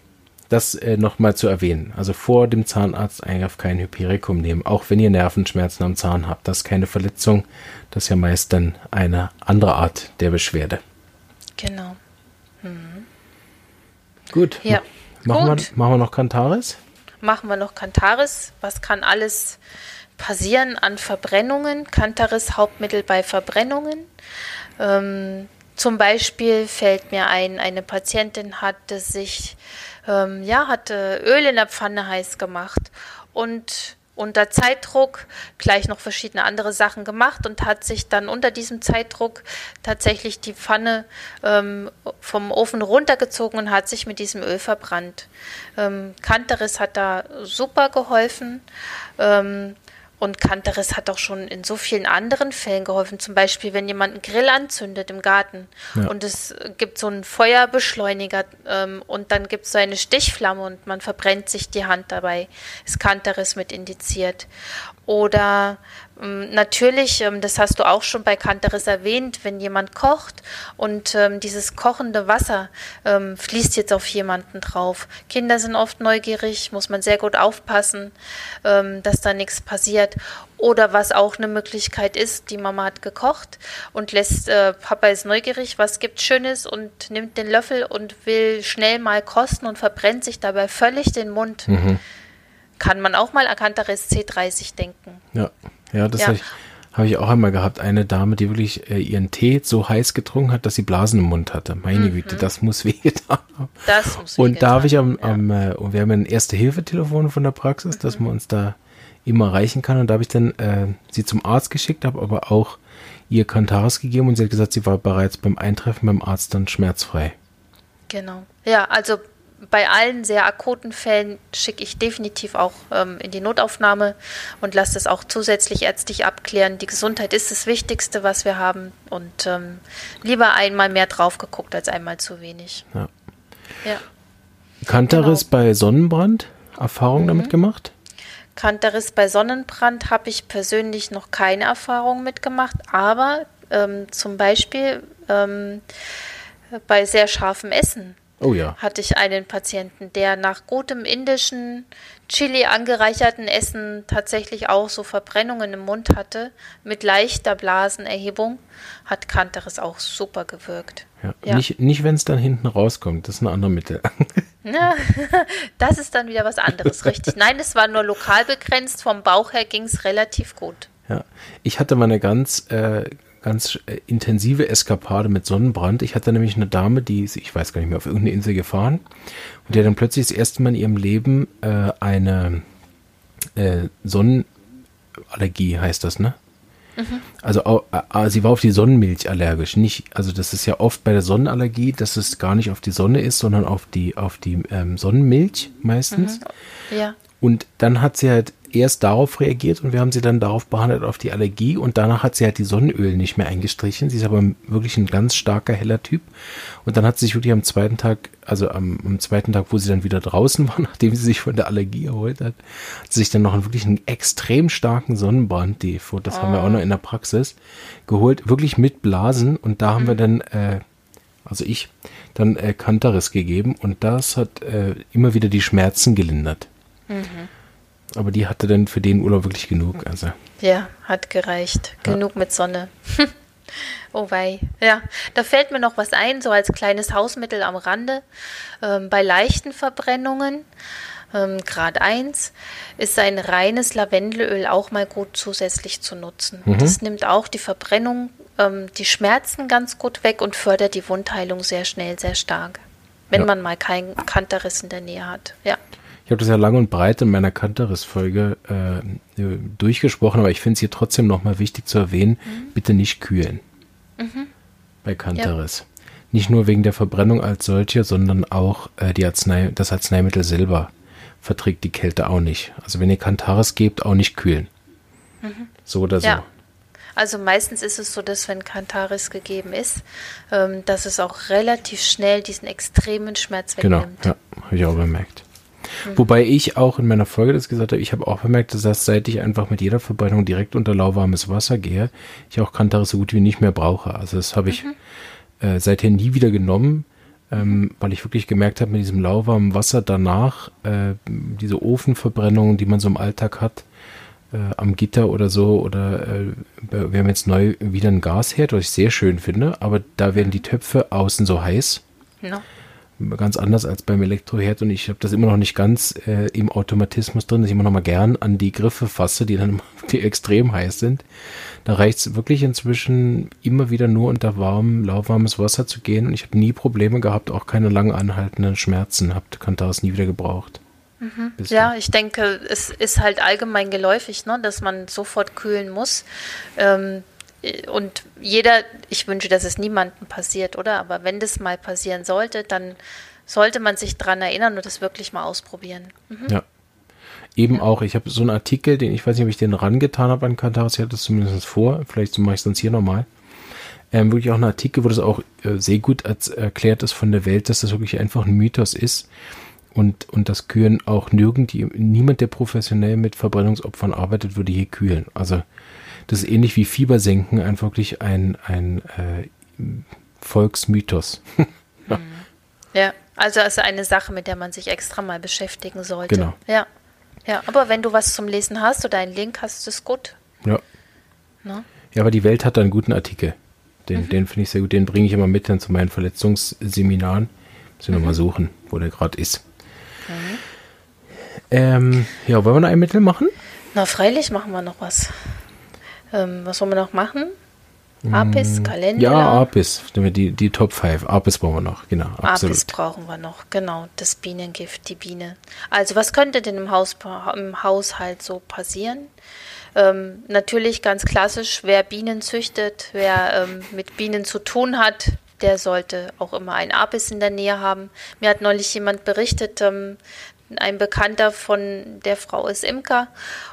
das äh, nochmal zu erwähnen. Also vor dem Zahnarzteingriff kein Hypericum nehmen, auch wenn ihr Nervenschmerzen am Zahn habt. Das ist keine Verletzung, das ist ja meist dann eine andere Art der Beschwerde. Genau. Mhm. Gut. Ja. Machen, Gut. Wir, machen wir noch Kantaris? Machen wir noch Kantaris. Was kann alles passieren an Verbrennungen? Kantaris Hauptmittel bei Verbrennungen. Ähm, zum Beispiel fällt mir ein, eine Patientin hatte sich ähm, ja, hatte Öl in der Pfanne heiß gemacht und unter Zeitdruck gleich noch verschiedene andere Sachen gemacht und hat sich dann unter diesem Zeitdruck tatsächlich die Pfanne ähm, vom Ofen runtergezogen und hat sich mit diesem Öl verbrannt. Ähm, Kanteris hat da super geholfen. Ähm, und Kanteris hat auch schon in so vielen anderen Fällen geholfen. Zum Beispiel, wenn jemand einen Grill anzündet im Garten ja. und es gibt so einen Feuerbeschleuniger ähm, und dann gibt es so eine Stichflamme und man verbrennt sich die Hand dabei, ist Kanteris mit indiziert. Oder ähm, natürlich, ähm, das hast du auch schon bei Kanteris erwähnt, wenn jemand kocht und ähm, dieses kochende Wasser fließt jetzt auf jemanden drauf. Kinder sind oft neugierig, muss man sehr gut aufpassen, dass da nichts passiert. Oder was auch eine Möglichkeit ist, die Mama hat gekocht und lässt, äh, Papa ist neugierig, was gibt Schönes und nimmt den Löffel und will schnell mal kosten und verbrennt sich dabei völlig den Mund. Mhm. Kann man auch mal an Kantaris C30 denken. Ja. Ja, das ja. habe ich, hab ich, auch einmal gehabt. Eine Dame, die wirklich äh, ihren Tee so heiß getrunken hat, dass sie Blasen im Mund hatte. Meine mhm. Güte, das muss [laughs] wehgetan haben. Das muss Und da habe ich am, ja. am äh, und wir haben ein Erste-Hilfe-Telefon von der Praxis, mhm. dass man uns da immer erreichen kann. Und da habe ich dann äh, sie zum Arzt geschickt, habe aber auch ihr Kantaris gegeben und sie hat gesagt, sie war bereits beim Eintreffen beim Arzt dann schmerzfrei. Genau. Ja, also bei allen sehr akuten Fällen schicke ich definitiv auch ähm, in die Notaufnahme und lasse das auch zusätzlich ärztlich abklären. Die Gesundheit ist das Wichtigste, was wir haben und ähm, lieber einmal mehr drauf geguckt als einmal zu wenig. Ja. ja. Kantaris genau. bei Sonnenbrand? Erfahrung mhm. damit gemacht? Kantaris bei Sonnenbrand habe ich persönlich noch keine Erfahrung mitgemacht, aber ähm, zum Beispiel ähm, bei sehr scharfem Essen Oh ja. Hatte ich einen Patienten, der nach gutem indischen Chili angereicherten Essen tatsächlich auch so Verbrennungen im Mund hatte, mit leichter Blasenerhebung, hat Kanteres auch super gewirkt. Ja, ja. Nicht, nicht wenn es dann hinten rauskommt, das ist ein anderes Mittel. [laughs] Ja, [laughs] das ist dann wieder was anderes, richtig. Nein, es war nur lokal begrenzt, vom Bauch her ging es relativ gut. Ja, ich hatte mal eine ganz äh, ganz äh, intensive Eskapade mit Sonnenbrand. Ich hatte nämlich eine Dame, die ist, ich weiß gar nicht mehr, auf irgendeine Insel gefahren und die hat dann plötzlich das erste Mal in ihrem Leben äh, eine äh, Sonnenallergie, heißt das, ne? Mhm. Also äh, sie war auf die Sonnenmilch allergisch. Nicht, also das ist ja oft bei der Sonnenallergie, dass es gar nicht auf die Sonne ist, sondern auf die, auf die ähm, Sonnenmilch meistens. Mhm. Ja. Und dann hat sie halt erst darauf reagiert und wir haben sie dann darauf behandelt, auf die Allergie und danach hat sie halt die Sonnenöl nicht mehr eingestrichen. Sie ist aber wirklich ein ganz starker, heller Typ. Und dann hat sie sich wirklich am zweiten Tag, also am, am zweiten Tag, wo sie dann wieder draußen war, [laughs] nachdem sie sich von der Allergie erholt hat, hat sie sich dann noch einen wirklich einen extrem starken Sonnenbrand, die, das haben wir auch noch in der Praxis, geholt, wirklich mit Blasen und da haben wir dann, äh, also ich, dann äh, Kantaris gegeben und das hat äh, immer wieder die Schmerzen gelindert. Mhm. Aber die hatte dann für den Urlaub wirklich genug. Also. Ja, hat gereicht. Ja. Genug mit Sonne. [laughs] oh wei. Ja, da fällt mir noch was ein, so als kleines Hausmittel am Rande. Ähm, bei leichten Verbrennungen ähm, Grad 1, ist ein reines Lavendelöl auch mal gut zusätzlich zu nutzen. Mhm. Das nimmt auch die Verbrennung, ähm, die Schmerzen ganz gut weg und fördert die Wundheilung sehr schnell, sehr stark. Wenn ja. man mal keinen Kanterriss in der Nähe hat. Ja. Ich habe das ja lang und breit in meiner Kanterriss-Folge äh, durchgesprochen, aber ich finde es hier trotzdem nochmal wichtig zu erwähnen, mhm. bitte nicht kühlen. Mhm. Bei Kanterriss. Ja. Nicht nur wegen der Verbrennung als solche, sondern auch äh, die Arznei, das Arzneimittel selber verträgt die Kälte auch nicht. Also wenn ihr Kantaris gebt, auch nicht kühlen. Mhm. So oder so. Ja. Also meistens ist es so, dass wenn Kantaris gegeben ist, ähm, dass es auch relativ schnell diesen extremen Schmerz genau, wegnimmt. Genau, ja, habe ich auch bemerkt. Mhm. Wobei ich auch in meiner Folge das gesagt habe, ich habe auch bemerkt, dass das, seit ich einfach mit jeder Verbrennung direkt unter lauwarmes Wasser gehe, ich auch Kantaris so gut wie nicht mehr brauche. Also das habe ich mhm. äh, seither nie wieder genommen ähm, weil ich wirklich gemerkt habe, mit diesem lauwarmen Wasser danach, äh, diese Ofenverbrennung, die man so im Alltag hat, äh, am Gitter oder so, oder äh, wir haben jetzt neu wieder ein Gasherd, was ich sehr schön finde, aber da werden die Töpfe außen so heiß. No ganz anders als beim Elektroherd und ich habe das immer noch nicht ganz äh, im Automatismus drin, dass ich immer noch mal gern an die Griffe fasse, die dann [laughs] wirklich extrem heiß sind. Da reicht es wirklich inzwischen immer wieder nur unter warm, lauwarmes Wasser zu gehen und ich habe nie Probleme gehabt, auch keine lang anhaltenden Schmerzen, habe Kantaris nie wieder gebraucht. Mhm. Ja, ich denke, es ist halt allgemein geläufig, ne, dass man sofort kühlen muss. Ähm, und jeder, ich wünsche, dass es niemandem passiert, oder? Aber wenn das mal passieren sollte, dann sollte man sich daran erinnern und das wirklich mal ausprobieren. Mhm. Ja. Eben ja. auch, ich habe so einen Artikel, den ich weiß nicht, ob ich den rangetan habe an Kantaris, ich hatte das zumindest vor, vielleicht mache ich es sonst hier nochmal. Ähm, wirklich auch ein Artikel, wo das auch äh, sehr gut als, erklärt ist von der Welt, dass das wirklich einfach ein Mythos ist und, und das Kühlen auch nirgend, niemand, der professionell mit Verbrennungsopfern arbeitet, würde je kühlen. Also das ist ähnlich wie Fiebersenken, einfach wirklich ein, ein äh, Volksmythos. [laughs] ja. Mhm. ja, also ist eine Sache, mit der man sich extra mal beschäftigen sollte. Genau. Ja. Ja, aber wenn du was zum Lesen hast oder einen Link hast, ist gut. Ja. Na? Ja, aber die Welt hat da einen guten Artikel. Den, mhm. den finde ich sehr gut. Den bringe ich immer mit dann zu meinen Verletzungsseminaren. Muss ich mhm. nochmal suchen, wo der gerade ist. Mhm. Ähm, ja, wollen wir noch ein Mittel machen? Na, freilich machen wir noch was. Ähm, was wollen wir noch machen? Apis, mm, Kalender. Ja, Apis, die, die Top 5. Apis brauchen wir noch, genau. Absolut. Apis brauchen wir noch, genau. Das Bienengift, die Biene. Also, was könnte denn im, Haus, im Haushalt so passieren? Ähm, natürlich ganz klassisch, wer Bienen züchtet, wer ähm, mit Bienen zu tun hat, der sollte auch immer ein Apis in der Nähe haben. Mir hat neulich jemand berichtet, ähm, ein Bekannter von der Frau ist Imker.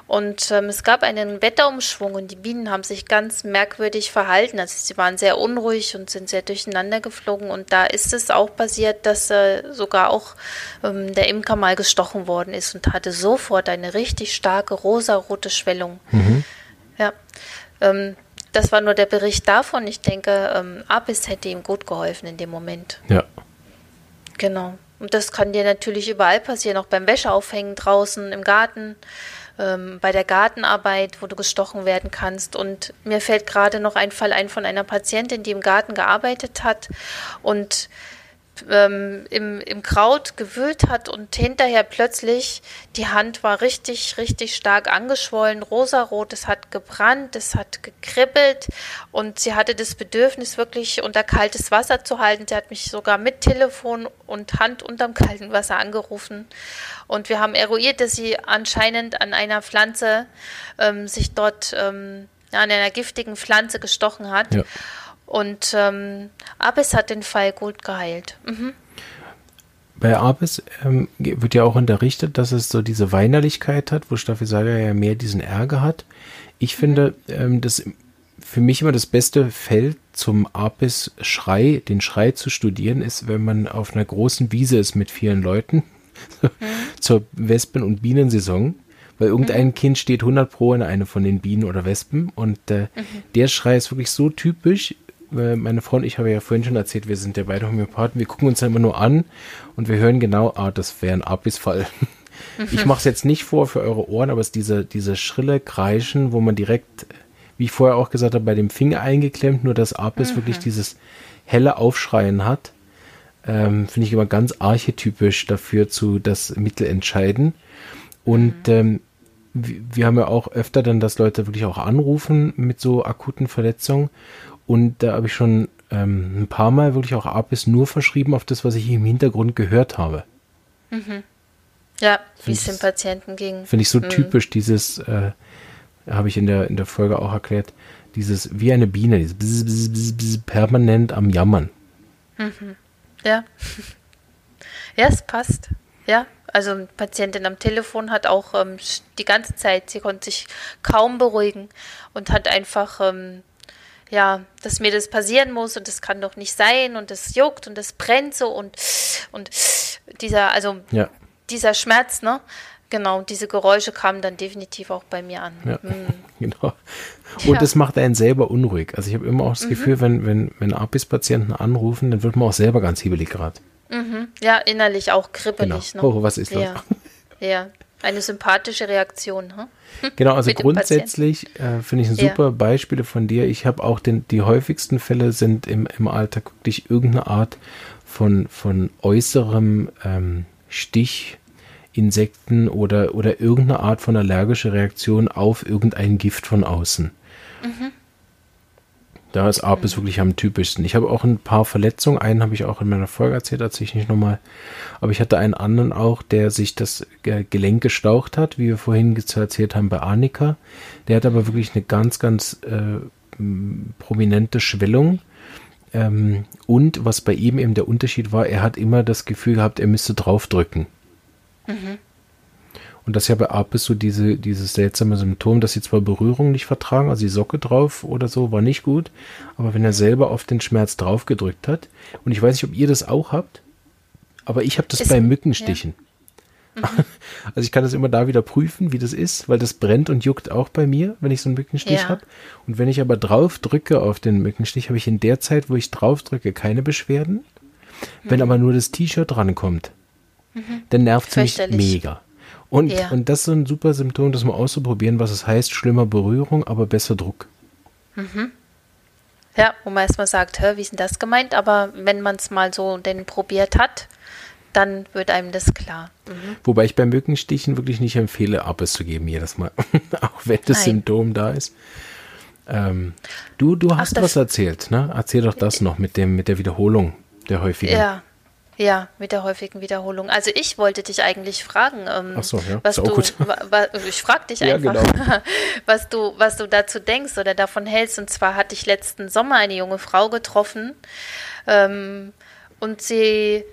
Und ähm, es gab einen Wetterumschwung und die Bienen haben sich ganz merkwürdig verhalten. Also sie waren sehr unruhig und sind sehr durcheinander geflogen. Und da ist es auch passiert, dass äh, sogar auch ähm, der Imker mal gestochen worden ist und hatte sofort eine richtig starke rosarote Schwellung. Mhm. Ja. Ähm, das war nur der Bericht davon. Ich denke, ähm, Apis hätte ihm gut geholfen in dem Moment. Ja. Genau. Und das kann dir natürlich überall passieren, auch beim Wäscheaufhängen draußen im Garten, ähm, bei der Gartenarbeit, wo du gestochen werden kannst. Und mir fällt gerade noch ein Fall ein von einer Patientin, die im Garten gearbeitet hat und ähm, im, im Kraut gewühlt hat und hinterher plötzlich die Hand war richtig, richtig stark angeschwollen, rosarot, es hat gebrannt, es hat gekribbelt und sie hatte das Bedürfnis, wirklich unter kaltes Wasser zu halten. Sie hat mich sogar mit Telefon und Hand unterm kalten Wasser angerufen und wir haben eruiert, dass sie anscheinend an einer Pflanze ähm, sich dort ähm, an einer giftigen Pflanze gestochen hat. Ja. Und ähm, Abis hat den Fall gut geheilt. Mhm. Bei Abis ähm, wird ja auch unterrichtet, dass es so diese Weinerlichkeit hat, wo Staphysaga ja mehr diesen Ärger hat. Ich mhm. finde, ähm, das für mich immer das beste Feld zum Apis-Schrei, den Schrei zu studieren, ist, wenn man auf einer großen Wiese ist mit vielen Leuten [laughs] mhm. zur Wespen- und Bienensaison weil irgendein mhm. Kind steht 100 pro in eine von den Bienen oder Wespen und äh, mhm. der Schrei ist wirklich so typisch meine Frau und ich habe ja vorhin schon erzählt, wir sind ja beide Homöopathen, wir gucken uns dann immer nur an und wir hören genau, ah, das wäre ein Abisfall. Ich mache es jetzt nicht vor für eure Ohren, aber es ist diese, diese schrille Kreischen, wo man direkt, wie ich vorher auch gesagt habe, bei dem Finger eingeklemmt, nur dass Apis mhm. wirklich dieses helle Aufschreien hat. ähm, finde ich immer ganz archetypisch dafür zu das Mittel entscheiden. Und mhm. ähm, wir haben ja auch öfter dann, dass Leute wirklich auch anrufen mit so akuten Verletzungen. Und da habe ich schon ähm, ein paar Mal wirklich auch Apis nur verschrieben auf das, was ich im Hintergrund gehört habe. Mhm. Ja, wie es dem Patienten ging. Finde ich so mhm. typisch, dieses, äh, habe ich in der, in der Folge auch erklärt, dieses wie eine Biene, dieses bzz, bzz, bzz, bzz, permanent am Jammern. Mhm. Ja. ja, es passt. Ja, also eine Patientin am Telefon hat auch ähm, die ganze Zeit, sie konnte sich kaum beruhigen und hat einfach, ähm, ja, dass mir das passieren muss und das kann doch nicht sein und das juckt und das brennt so und, und dieser, also ja. dieser Schmerz, ne? Genau, diese Geräusche kamen dann definitiv auch bei mir an. Ja, mhm. [laughs] genau. Und ja. das macht einen selber unruhig. Also ich habe immer auch das mhm. Gefühl, wenn, wenn, wenn APIS-Patienten anrufen, dann wird man auch selber ganz hibbelig gerade. Mhm. Ja, innerlich auch kribbelig. Genau. Ne? Oh, was ist das? Ja. ja. Eine sympathische Reaktion. Hm? [laughs] Genau, also grundsätzlich äh, finde ich ein super ja. Beispiele von dir. Ich habe auch den, die häufigsten Fälle sind im, im Alltag wirklich irgendeine Art von, von äußerem ähm, Stich, Insekten oder, oder irgendeine Art von allergischer Reaktion auf irgendein Gift von außen. Mhm. Da ist Apis mhm. wirklich am typischsten. Ich habe auch ein paar Verletzungen. Einen habe ich auch in meiner Folge erzählt, erzähle ich nicht nochmal. Aber ich hatte einen anderen auch, der sich das Gelenk gestaucht hat, wie wir vorhin erzählt haben bei Annika. Der hat aber wirklich eine ganz, ganz äh, prominente Schwellung. Ähm, und was bei ihm eben der Unterschied war, er hat immer das Gefühl gehabt, er müsste draufdrücken. Mhm. Und das ist ja bei Apis so diese, dieses seltsame Symptom, dass sie zwar Berührung nicht vertragen, also die Socke drauf oder so war nicht gut, aber wenn er selber auf den Schmerz draufgedrückt hat, und ich weiß nicht, ob ihr das auch habt, aber ich habe das ist, bei Mückenstichen. Ja. [laughs] Mhm. Also ich kann das immer da wieder prüfen, wie das ist, weil das brennt und juckt auch bei mir, wenn ich so einen Mückenstich ja. habe. Und wenn ich aber drauf drücke auf den Mückenstich, habe ich in der Zeit, wo ich drauf drücke, keine Beschwerden. Mhm. Wenn aber nur das T-Shirt drankommt, mhm. dann nervt es mich mega. Und, ja. und das ist ein super Symptom, das mal auszuprobieren, was es heißt, schlimmer Berührung, aber besser Druck. Mhm. Ja, wo man erstmal sagt, hör, wie ist denn das gemeint? Aber wenn man es mal so denn probiert hat, dann wird einem das klar. Mhm. Wobei ich bei Mückenstichen wirklich nicht empfehle, Abes zu geben jedes Mal, [laughs] auch wenn das Nein. Symptom da ist. Ähm, du du hast Ach, was erzählt, ne? Erzähl doch das noch mit, dem, mit der Wiederholung der häufigen. Ja, ja, mit der häufigen Wiederholung. Also ich wollte dich eigentlich fragen, ähm, so, ja. was du, ich frage dich [laughs] einfach, ja, genau. [laughs] was du, was du dazu denkst oder davon hältst. Und zwar hatte ich letzten Sommer eine junge Frau getroffen ähm, und sie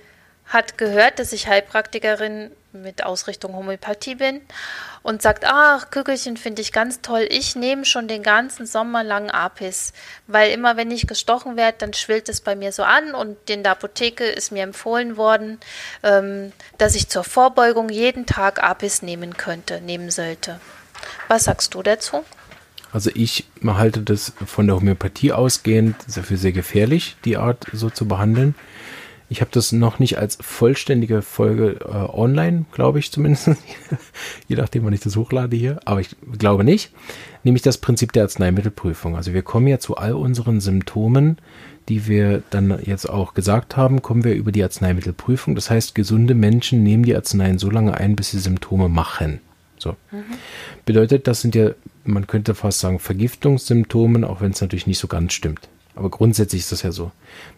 hat gehört, dass ich Heilpraktikerin mit Ausrichtung Homöopathie bin und sagt, ach, Kügelchen finde ich ganz toll. Ich nehme schon den ganzen Sommer lang Apis, weil immer wenn ich gestochen werde, dann schwillt es bei mir so an und in der Apotheke ist mir empfohlen worden, ähm, dass ich zur Vorbeugung jeden Tag Apis nehmen könnte, nehmen sollte. Was sagst du dazu? Also ich halte das von der Homöopathie ausgehend für sehr gefährlich, die Art so zu behandeln. Ich habe das noch nicht als vollständige Folge äh, online, glaube ich zumindest. [laughs] Je nachdem, wann ich das hochlade hier. Aber ich glaube nicht. Nämlich das Prinzip der Arzneimittelprüfung. Also wir kommen ja zu all unseren Symptomen, die wir dann jetzt auch gesagt haben, kommen wir über die Arzneimittelprüfung. Das heißt, gesunde Menschen nehmen die Arzneien so lange ein, bis sie Symptome machen. So. Mhm. Bedeutet, das sind ja, man könnte fast sagen, Vergiftungssymptome, auch wenn es natürlich nicht so ganz stimmt. Aber grundsätzlich ist das ja so.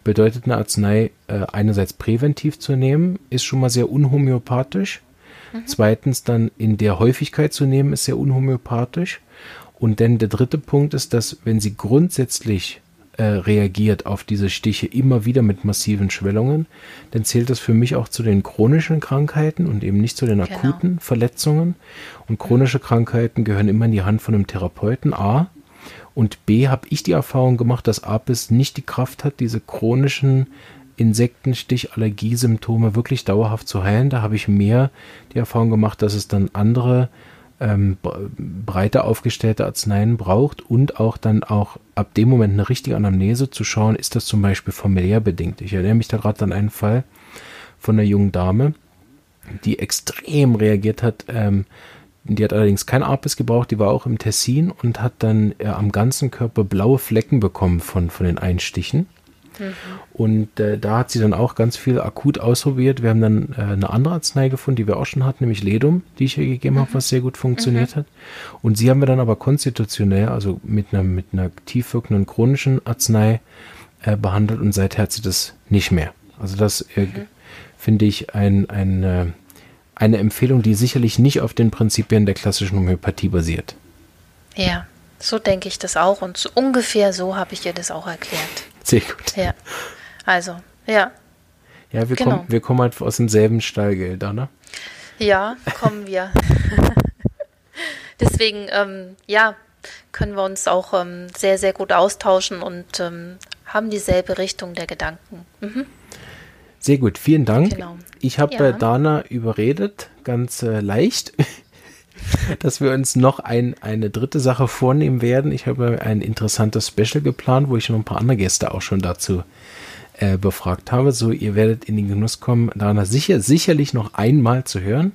Bedeutet eine Arznei äh, einerseits präventiv zu nehmen, ist schon mal sehr unhomöopathisch. Mhm. Zweitens dann in der Häufigkeit zu nehmen, ist sehr unhomöopathisch. Und dann der dritte Punkt ist, dass wenn sie grundsätzlich äh, reagiert auf diese Stiche immer wieder mit massiven Schwellungen, dann zählt das für mich auch zu den chronischen Krankheiten und eben nicht zu den genau. akuten Verletzungen. Und chronische Krankheiten gehören immer in die Hand von einem Therapeuten. A, und B habe ich die Erfahrung gemacht, dass Apis nicht die Kraft hat, diese chronischen Insektenstich-Allergiesymptome wirklich dauerhaft zu heilen. Da habe ich mehr die Erfahrung gemacht, dass es dann andere ähm, breiter aufgestellte Arzneien braucht und auch dann auch ab dem Moment eine richtige Anamnese zu schauen, ist das zum Beispiel familiär bedingt. Ich erinnere mich da gerade an einen Fall von einer jungen Dame, die extrem reagiert hat ähm, die hat allerdings kein Apis gebraucht, die war auch im Tessin und hat dann äh, am ganzen Körper blaue Flecken bekommen von, von den Einstichen. Mhm. Und äh, da hat sie dann auch ganz viel akut ausprobiert. Wir haben dann äh, eine andere Arznei gefunden, die wir auch schon hatten, nämlich Ledum, die ich ihr gegeben mhm. habe, was sehr gut funktioniert mhm. hat. Und sie haben wir dann aber konstitutionell, also mit einer, mit einer tief wirkenden chronischen Arznei äh, behandelt und seither hat sie das nicht mehr. Also das äh, mhm. finde ich ein, ein, äh, eine Empfehlung, die sicherlich nicht auf den Prinzipien der klassischen Homöopathie basiert. Ja, so denke ich das auch und so ungefähr so habe ich ihr das auch erklärt. Sehr gut. Ja, also, ja. Ja, wir, genau. kommen, wir kommen halt aus demselben Stall, gell, Dana? Ja, kommen wir. [laughs] Deswegen, ähm, ja, können wir uns auch ähm, sehr, sehr gut austauschen und ähm, haben dieselbe Richtung der Gedanken. Mhm. Sehr gut, vielen Dank. Genau. Ich habe ja. Dana überredet, ganz äh, leicht, [laughs] dass wir uns noch ein, eine dritte Sache vornehmen werden. Ich habe ein interessantes Special geplant, wo ich noch ein paar andere Gäste auch schon dazu äh, befragt habe. So, ihr werdet in den Genuss kommen, Dana sicher, sicherlich noch einmal zu hören.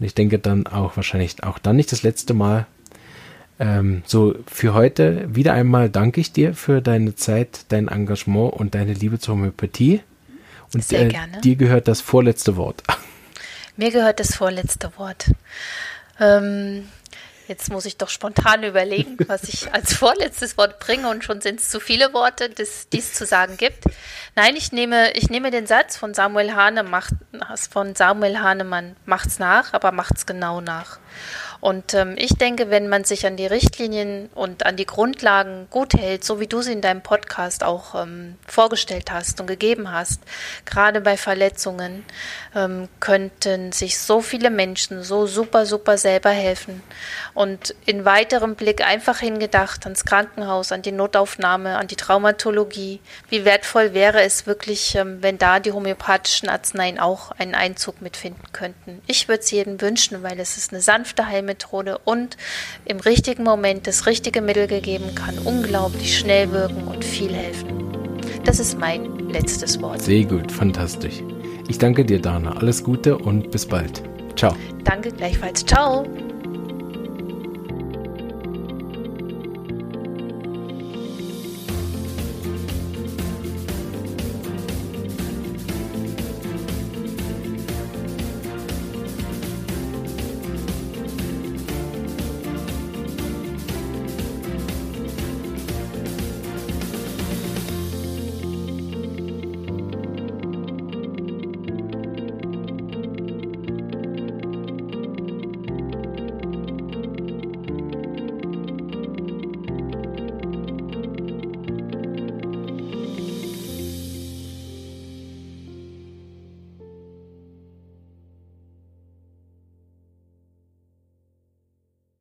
Und ich denke dann auch wahrscheinlich auch dann nicht das letzte Mal. Ähm, so, für heute wieder einmal danke ich dir für deine Zeit, dein Engagement und deine Liebe zur Homöopathie. Und Sehr äh, gerne. dir gehört das vorletzte Wort. Mir gehört das vorletzte Wort. Ähm, jetzt muss ich doch spontan überlegen, [laughs] was ich als vorletztes Wort bringe und schon sind es zu viele Worte, die es zu sagen gibt. Nein, ich nehme, ich nehme den Satz von Samuel Hahne, macht, von Samuel Hahnemann, macht's nach, aber macht's genau nach. Und ähm, ich denke, wenn man sich an die Richtlinien und an die Grundlagen gut hält, so wie du sie in deinem Podcast auch ähm, vorgestellt hast und gegeben hast, gerade bei Verletzungen, ähm, könnten sich so viele Menschen so super, super selber helfen. Und in weiterem Blick einfach hingedacht ans Krankenhaus, an die Notaufnahme, an die Traumatologie. Wie wertvoll wäre es wirklich, ähm, wenn da die homöopathischen Arzneien auch einen Einzug mitfinden könnten. Ich würde es jedem wünschen, weil es ist eine sanfte Heilmethode Methode und im richtigen Moment das richtige Mittel gegeben kann unglaublich schnell wirken und viel helfen. Das ist mein letztes Wort. Sehr gut, fantastisch. Ich danke dir, Dana. Alles Gute und bis bald. Ciao. Danke gleichfalls. Ciao.